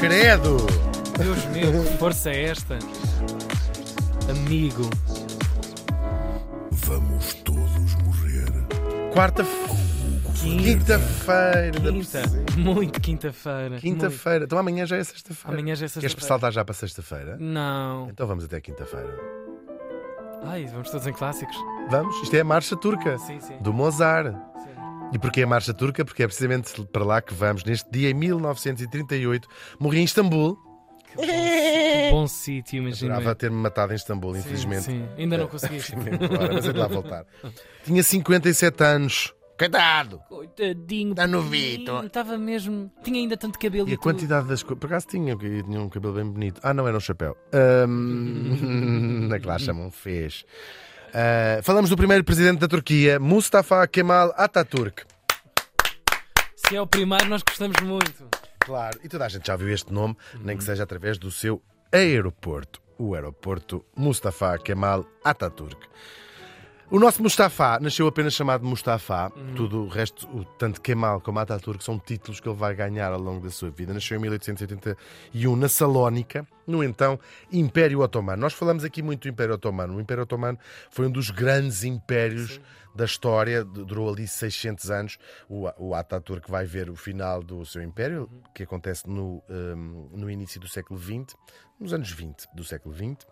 Credo! Deus meu, que força é esta? Amigo. Vamos todos morrer. Quarta. Quinta. Quinta-feira. Quinta. Muito quinta-feira. Quinta-feira. Então amanhã já é sexta-feira. Amanhã já é Queres sexta-feira. saltar já para sexta-feira? Não. Então vamos até quinta-feira. Ai, vamos todos em clássicos. Vamos? Isto é a marcha turca. Sim, sim. Do Mozart. E porquê a marcha turca? Porque é precisamente para lá que vamos. Neste dia, em 1938, morri em Istambul. Que bom, que bom sítio, imagina. Jurava ter-me matado em Istambul, Sim, infelizmente. Sim, ainda não Eh, conseguiste. mas é de lá voltar. Tinha 57 anos. Coitado! Coitadinho. Tá novito. Estava mesmo. Tinha ainda tanto cabelo E e, a quantidade das coisas. Por acaso tinha, que tinha um cabelo bem bonito. Ah, não, era um chapéu. Ahm, é que lá chamam, fez. Ah, falamos do primeiro presidente da Turquia, Mustafa Kemal Atatürk. Se é o primeiro, nós gostamos muito. Claro, e toda a gente já viu este nome, nem que seja através do seu aeroporto, o aeroporto Mustafa Kemal Atatürk. O nosso Mustafa nasceu apenas chamado Mustafa, tudo o resto, o, tanto Kemal como Atatürk, são títulos que ele vai ganhar ao longo da sua vida. Nasceu em 1881 na Salónica, no então Império Otomano. Nós falamos aqui muito do Império Otomano. O Império Otomano foi um dos grandes impérios da história, durou ali 600 anos. O, o Ataturk vai ver o final do seu império, que acontece no, hum, no início do século XX, nos anos 20 do século XX.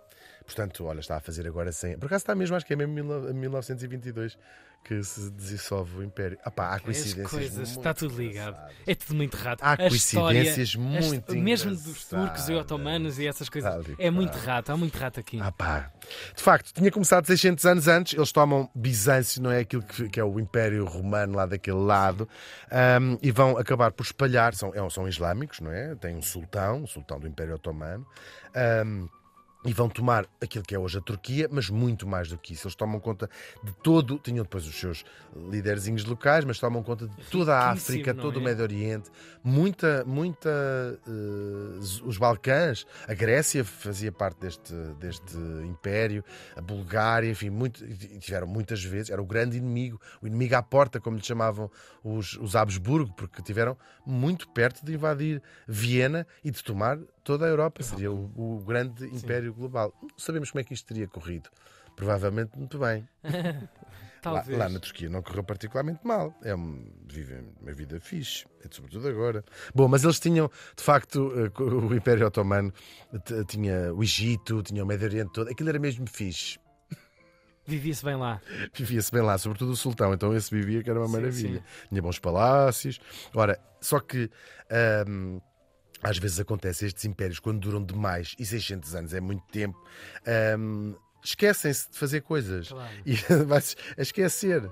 Portanto, olha, está a fazer agora 100. Por acaso está mesmo, acho que é mesmo 19- 1922 que se dissolve o império. Ah pá, há As coincidências. coisas, muito está tudo ligado. É tudo muito rato. Há A coincidências história, muito a- Mesmo dos turcos e otomanos e essas coisas. É muito rato, há muito rato aqui. Ah pá. De facto, tinha começado 600 anos antes. Eles tomam Bizâncio, não é aquilo que, que é o Império Romano lá daquele lado, ahm, e vão acabar por espalhar. São, é- são islâmicos, não é? Tem um sultão, o sultão do Império Otomano. ahm, e vão tomar aquilo que é hoje a Turquia, mas muito mais do que isso. Eles tomam conta de todo, tinham depois os seus liderzinhos locais, mas tomam conta de toda a África, não todo o é? Médio Oriente, muita, muita, eh, os Balcãs, a Grécia fazia parte deste, deste império, a Bulgária, enfim, muito, tiveram muitas vezes, era o grande inimigo, o inimigo à porta, como lhe chamavam os, os Habsburgo, porque tiveram muito perto de invadir Viena e de tomar toda a Europa. Seria o, o grande império global. Sabemos como é que isto teria corrido. Provavelmente muito bem. Lá, lá na Turquia não correu particularmente mal. É um, vivem uma vida fixe, é sobretudo agora. Bom, mas eles tinham, de facto, eh, o Império Otomano tinha o Egito, tinha o Médio Oriente todo. Aquilo era mesmo fixe. Vivia-se bem lá. Vivia-se bem lá, sobretudo o sultão. Então esse vivia que era uma Sim, maravilha. sim. Tinha bons palácios. Ora, só que. ahm, às vezes acontece estes impérios quando duram demais e 600 anos é muito tempo ahm, esquecem-se de fazer coisas. Claro. e vai-se a esquecer.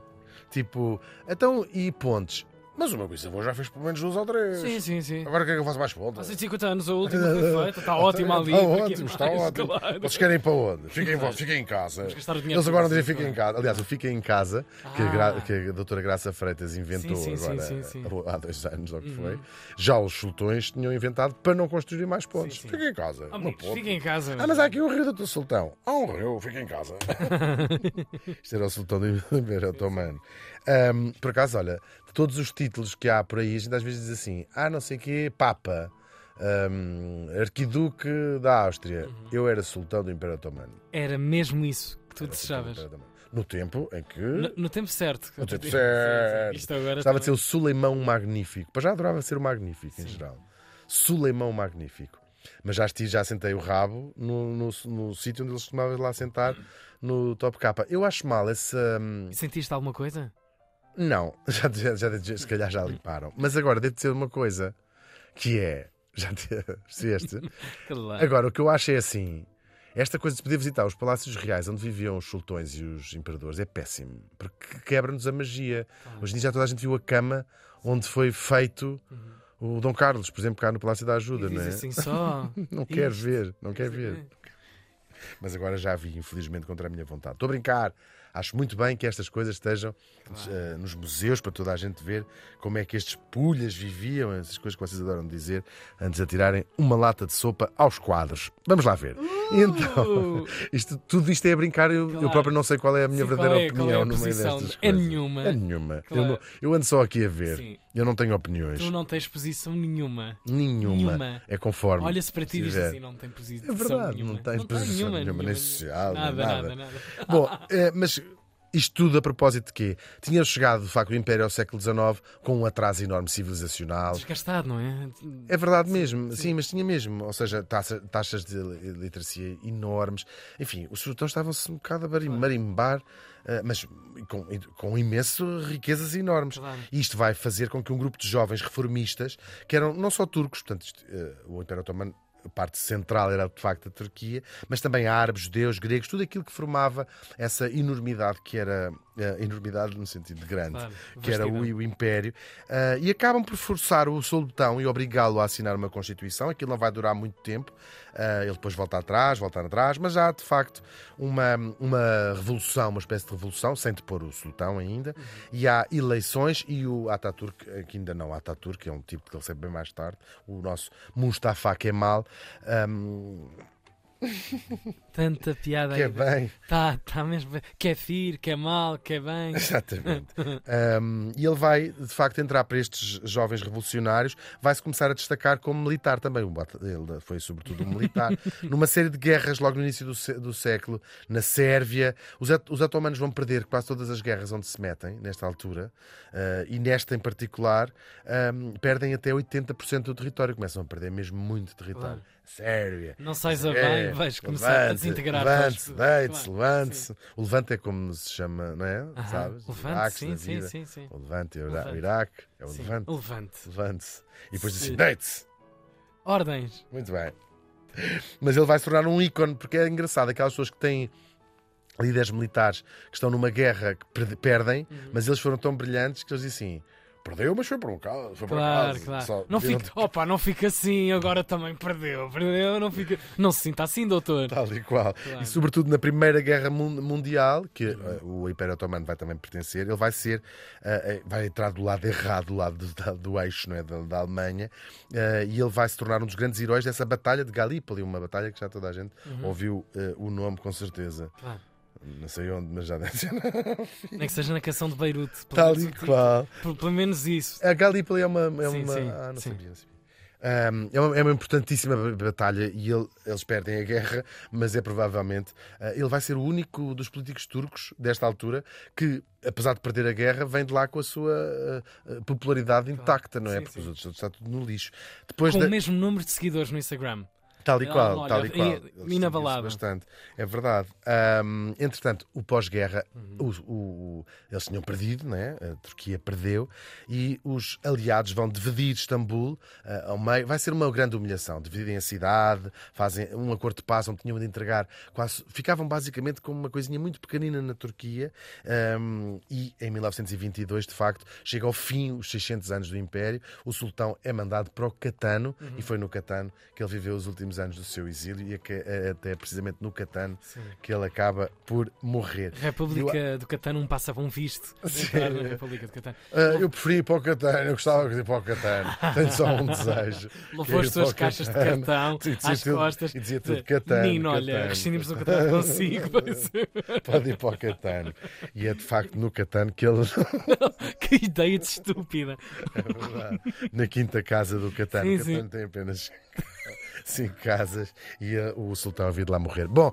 Tipo, então e pontes mas o meu bisavô já fez pelo menos duas ou três Sim, sim, sim. agora o que é que eu faço mais Há pontas? 150 anos a última foi feita, está ótima ali. Está ótimo, está mais? ótimo. Claro. Vocês querem ir para onde? Fiquem, fiquem em casa. Eles agora não dizem fiquem em casa. Aliás, o Fiquem em Casa, que, a, Gra- Ah. que a doutora Graça Freitas inventou Sim, sim, agora sim, há dois anos, ou que Uhum. foi, já os sultões tinham inventado para não construir mais pontes. Fiquem em casa. Oh, uma amigos, fiquem em casa. Ah, mas há aqui o rio do teu sultão. Há um rio, fica em casa. Isto era o sultão do Império Otomano. Ahm, por acaso, olha, de todos os títulos que há por aí, a gente às vezes diz assim: ah, não sei o quê, Papa, ahm, Arquiduque da Áustria. Uhum. Eu era sultão do Império Otomano. Era mesmo isso que tu Era desejavas. No tempo em que. No, no tempo certo. No tempo Sim, certo. sim. Isto agora Gostava de ser o Suleimão Magnífico. Pois já adorava ser o Magnífico, em Sim. geral. Suleimão Magnífico. Mas já, estive, já sentei o rabo no, no, no sítio onde eles costumavam lá sentar, no Top K. Eu acho mal essa. hum, Sentiste alguma coisa? Não, já, já, já- se calhar já limparam. Mas agora deve ser uma coisa que é. Já te percebeste? Claro. Agora, o que eu acho é assim: esta coisa de poder visitar os palácios reais onde viviam os sultões e os imperadores é péssimo, porque quebra-nos a magia. Hoje em dia já toda a gente viu a cama onde foi feito o Dom Carlos, por exemplo, cá no Palácio da Ajuda, não é? assim só. Não quer ver, não quer ver. Mas agora já vi, infelizmente, contra a minha vontade. Estou a brincar. Acho muito bem que estas coisas estejam eh, nos museus para toda a gente ver como é que estes pulhas viviam, essas coisas que vocês adoram dizer, antes de atirarem uma lata de sopa aos quadros. Vamos lá ver. Então, isto, tudo isto é a brincar, eu, eu Claro. próprio não sei qual é a minha Sim, verdadeira é- opinião é no meio destas É coisas. nenhuma. É nenhuma. Claro. Eu, não- eu ando só aqui a ver. Sim. Eu não tenho opiniões. Tu não tens posição nenhuma. Nenhuma. Nenhuma. É conforme. Olha-se para ti e diz assim, não tem posição É verdade, nenhuma. não tens tem posição nenhuma, nem social, nem nada, nada. nada, nada. Bom, eh, mas isto tudo a propósito de quê? Tinha chegado, de facto, o Império ao século XIX com um atraso enorme civilizacional. Desgastado, não é? É verdade mesmo, sim, mas tinha mesmo. Ou seja, taxa- taxas de li- literacia enormes. Enfim, os sultões estavam-se um bocado a marimbar, eh, mas com, com imenso riquezas enormes. Claro. E isto vai fazer com que um grupo de jovens reformistas, que eram não só turcos, portanto, isto, eh, o Império Otomano. A parte central era de facto a Turquia, mas também árabes, judeus, gregos, tudo aquilo que formava essa enormidade que era eh, enormidade no sentido de grande, Claro, que era o, o Império, ah, e acabam por forçar o sultão e obrigá-lo a assinar uma Constituição. Aquilo não vai durar muito tempo, ah, ele depois volta atrás, volta atrás, mas há de facto uma, uma revolução, uma espécie de revolução, sem depor o sultão ainda, e há eleições e o Ataturk, que ainda não Ataturk, é um tipo que ele recebe bem mais tarde, o nosso Mustafa Kemal, Um, Tanta piada que é aí. bem. Tá, tá mesmo. Quer vir, quer mal, quer bem. Exatamente. Um, e ele vai, de facto, entrar para estes jovens revolucionários, vai-se começar a destacar como militar também. Ele foi, sobretudo, um militar. Numa série de guerras, logo no início do, do século, na Sérvia. Os, os otomanos vão perder quase todas as guerras onde se metem, nesta altura, uh, e nesta em particular, um, perdem até 80% do território. Começam a perder mesmo muito território. Claro. Sérvia. Não sais a bem, vais começar a levante, desintegrar. Levante-se, deite-se, levante-se. O levante é como se chama, não é? Aham, Sabes? Levante, Iraques sim, sim, sim, sim. O levante é o Levante. Iraque, é o Sim, levante. Levante. Levante-se. E depois diz assim, Sim. deite-se. Ordens. Muito bem. Mas ele vai se tornar um ícone, porque é engraçado, aquelas pessoas que têm líderes militares que estão numa guerra que perde- perdem, Uhum. mas eles foram tão brilhantes que eles dizem assim, perdeu, mas foi por um caso. Foi por Claro, acaso. claro. Só não fica, opa, não fica assim, agora também perdeu, perdeu, não fica. Não se sinta assim, doutor. Tal e qual. Claro. E sobretudo na Primeira Guerra Mun- Mundial, que eh, o Império Otomano vai também pertencer, ele vai ser, eh, vai entrar do lado errado, do lado do, do eixo não é, da, da Alemanha, eh, e ele vai se tornar um dos grandes heróis dessa batalha de Galípoli, uma batalha que já toda a gente ouviu eh, o nome com certeza. Claro. Não sei onde, mas já deve ser. Nem que seja na canção de Beirute. pelo Tal menos e qual. Pelo, menos isso. A Galípoli é uma. É Sim, uma sim, ah, não sim. sabia. não sabia. Um, é, uma, é uma importantíssima batalha e ele- eles perdem a guerra, mas é provavelmente. ah, ele vai ser o único dos políticos turcos desta altura que, apesar de perder a guerra, vem de lá com a sua ah, popularidade intacta, não é? Sim, Porque sim. os outros está tudo no lixo. Depois Com da- o mesmo número de seguidores no Instagram. Tal e Ela qual, olha, tal e e- qual. seguem-se inabalável. bastante. É verdade. Ahm, entretanto, o pós-guerra, Uhum. o- o- eles tinham perdido, né? a Turquia perdeu, e os aliados vão dividir Istambul ah, ao meio. Vai ser uma grande humilhação. Dividem a cidade, fazem um acordo de paz onde tinham de entregar quase. Ficavam basicamente como uma coisinha muito pequenina na Turquia, ahm, e em 1922, de facto, chega ao fim os 600 anos do Império. O sultão é mandado para o Catano, Uhum. e foi no Catano que ele viveu os últimos anos do seu exílio, e que- até precisamente no Catano Sim. que ele acaba por morrer. República do Catano, um passa um visto. República do Catano. Ah, eu preferi ir para o Catano, eu gostava de ir para o Catano. Tenho só um desejo. Levou é as suas caixas de cartão dizia às tudo- costas. E dizia tudo Catano. Menino, olha, rescindimos o Catano." consigo. é. Pode ir para o Catano. E é de facto no Catano que ele. que ideia de estúpida. É verdade. Na quinta casa do Catano. Sim, o Catano tem apenas cinco casas e uh, o sultão havia de lá morrer. Bom,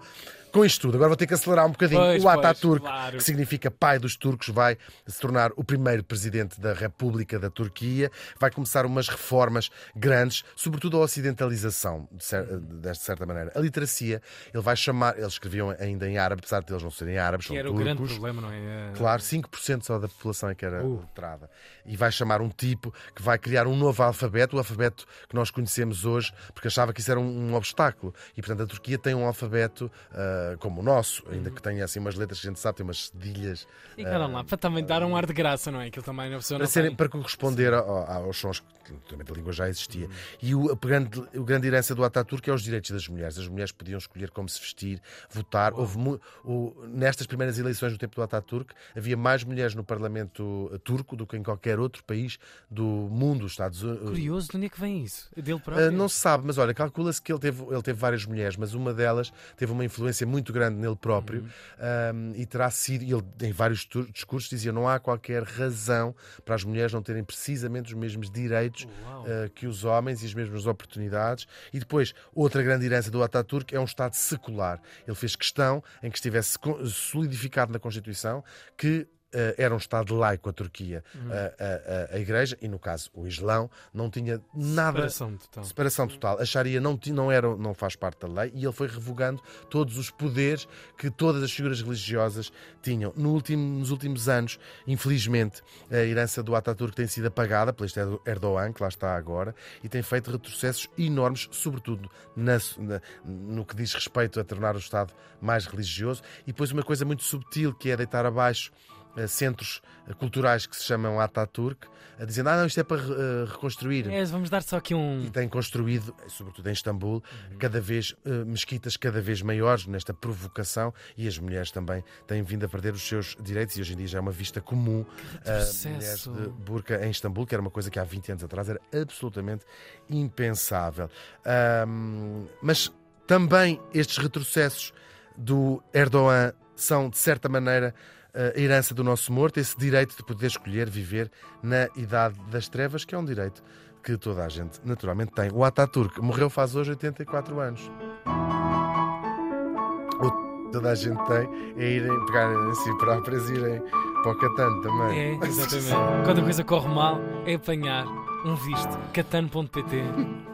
com isto tudo, agora vou ter que acelerar um bocadinho. Pois, o Ataturk, pois, claro. que significa pai dos turcos, vai se tornar o primeiro presidente da República da Turquia. Vai começar umas reformas grandes, sobretudo a ocidentalização, de, cer de certa maneira. A literacia, ele vai chamar. Eles escreviam ainda em árabe, apesar de eles não serem árabes, Que são era o turcos. grande problema, não é? Claro, 5% só da população é que era Uh. letrada. E vai chamar um tipo que vai criar um novo alfabeto, o alfabeto que nós conhecemos hoje, porque achava que isso era um, um obstáculo. E, portanto, a Turquia tem um alfabeto ah, como o nosso, ainda que tenha assim umas letras que a gente sabe, tem umas cedilhas. E cara lá, para também dar um ar de graça, não é? Aquilo também a pessoa Para, serem, para corresponder ao- aos sons que naturalmente a língua já existia. E o, a grande, a grande herança do Ataturk é os direitos das mulheres. As mulheres podiam escolher como se vestir, votar. Houve, mu- o- nestas primeiras eleições no tempo do Ataturk, havia mais mulheres no Parlamento eh, turco do que em qualquer outro país do mundo, os Estados Unidos. Curioso, de onde é que vem isso? É Dele próprio? Uh, não se sabe, mas olha, calcula-se que ele teve, ele teve várias mulheres, mas uma delas teve uma influência muito grande nele próprio um, e terá sido, ele em vários discursos dizia não há qualquer razão para as mulheres não terem precisamente os mesmos direitos Uau. uh, que os homens e as mesmas oportunidades. E depois, outra grande herança do Ataturk é um Estado secular. Ele fez questão em que estivesse solidificado na Constituição que era um Estado laico a Turquia. A, a- a- a Igreja, e no caso o Islão, não tinha nada. Separação total. Separação total. A Sharia não, não, era, não faz parte da lei e ele foi revogando todos os poderes que todas as figuras religiosas tinham. No último- nos últimos anos, infelizmente, a herança do Ataturk tem sido apagada pelo Erdogan, que lá está agora, e tem feito retrocessos enormes, sobretudo na- na- no que diz respeito a tornar o Estado mais religioso. E depois uma coisa muito subtil, que é deitar abaixo eh, centros eh, culturais que se chamam Ataturk, dizendo, ah não, isto é para eh, reconstruir. É, vamos dar só aqui um. E tem construído, sobretudo em Istambul, cada vez eh, mesquitas cada vez maiores nesta provocação e as mulheres também têm vindo a perder os seus direitos e hoje em dia já é uma vista comum a mulheres de burca em Istambul, que era uma coisa que há 20 anos atrás era absolutamente impensável. Ahm, mas também estes retrocessos do Erdogan são, de certa maneira, a herança do nosso morto, esse direito de poder escolher viver na idade das trevas, que é um direito que toda a gente naturalmente tem. O Ataturk morreu faz hoje 84 anos. O toda a gente tem é irem pegar em si próprias e irem para o Catan também. É, exatamente. Quando a coisa corre mal, é apanhar um visto. catano.pt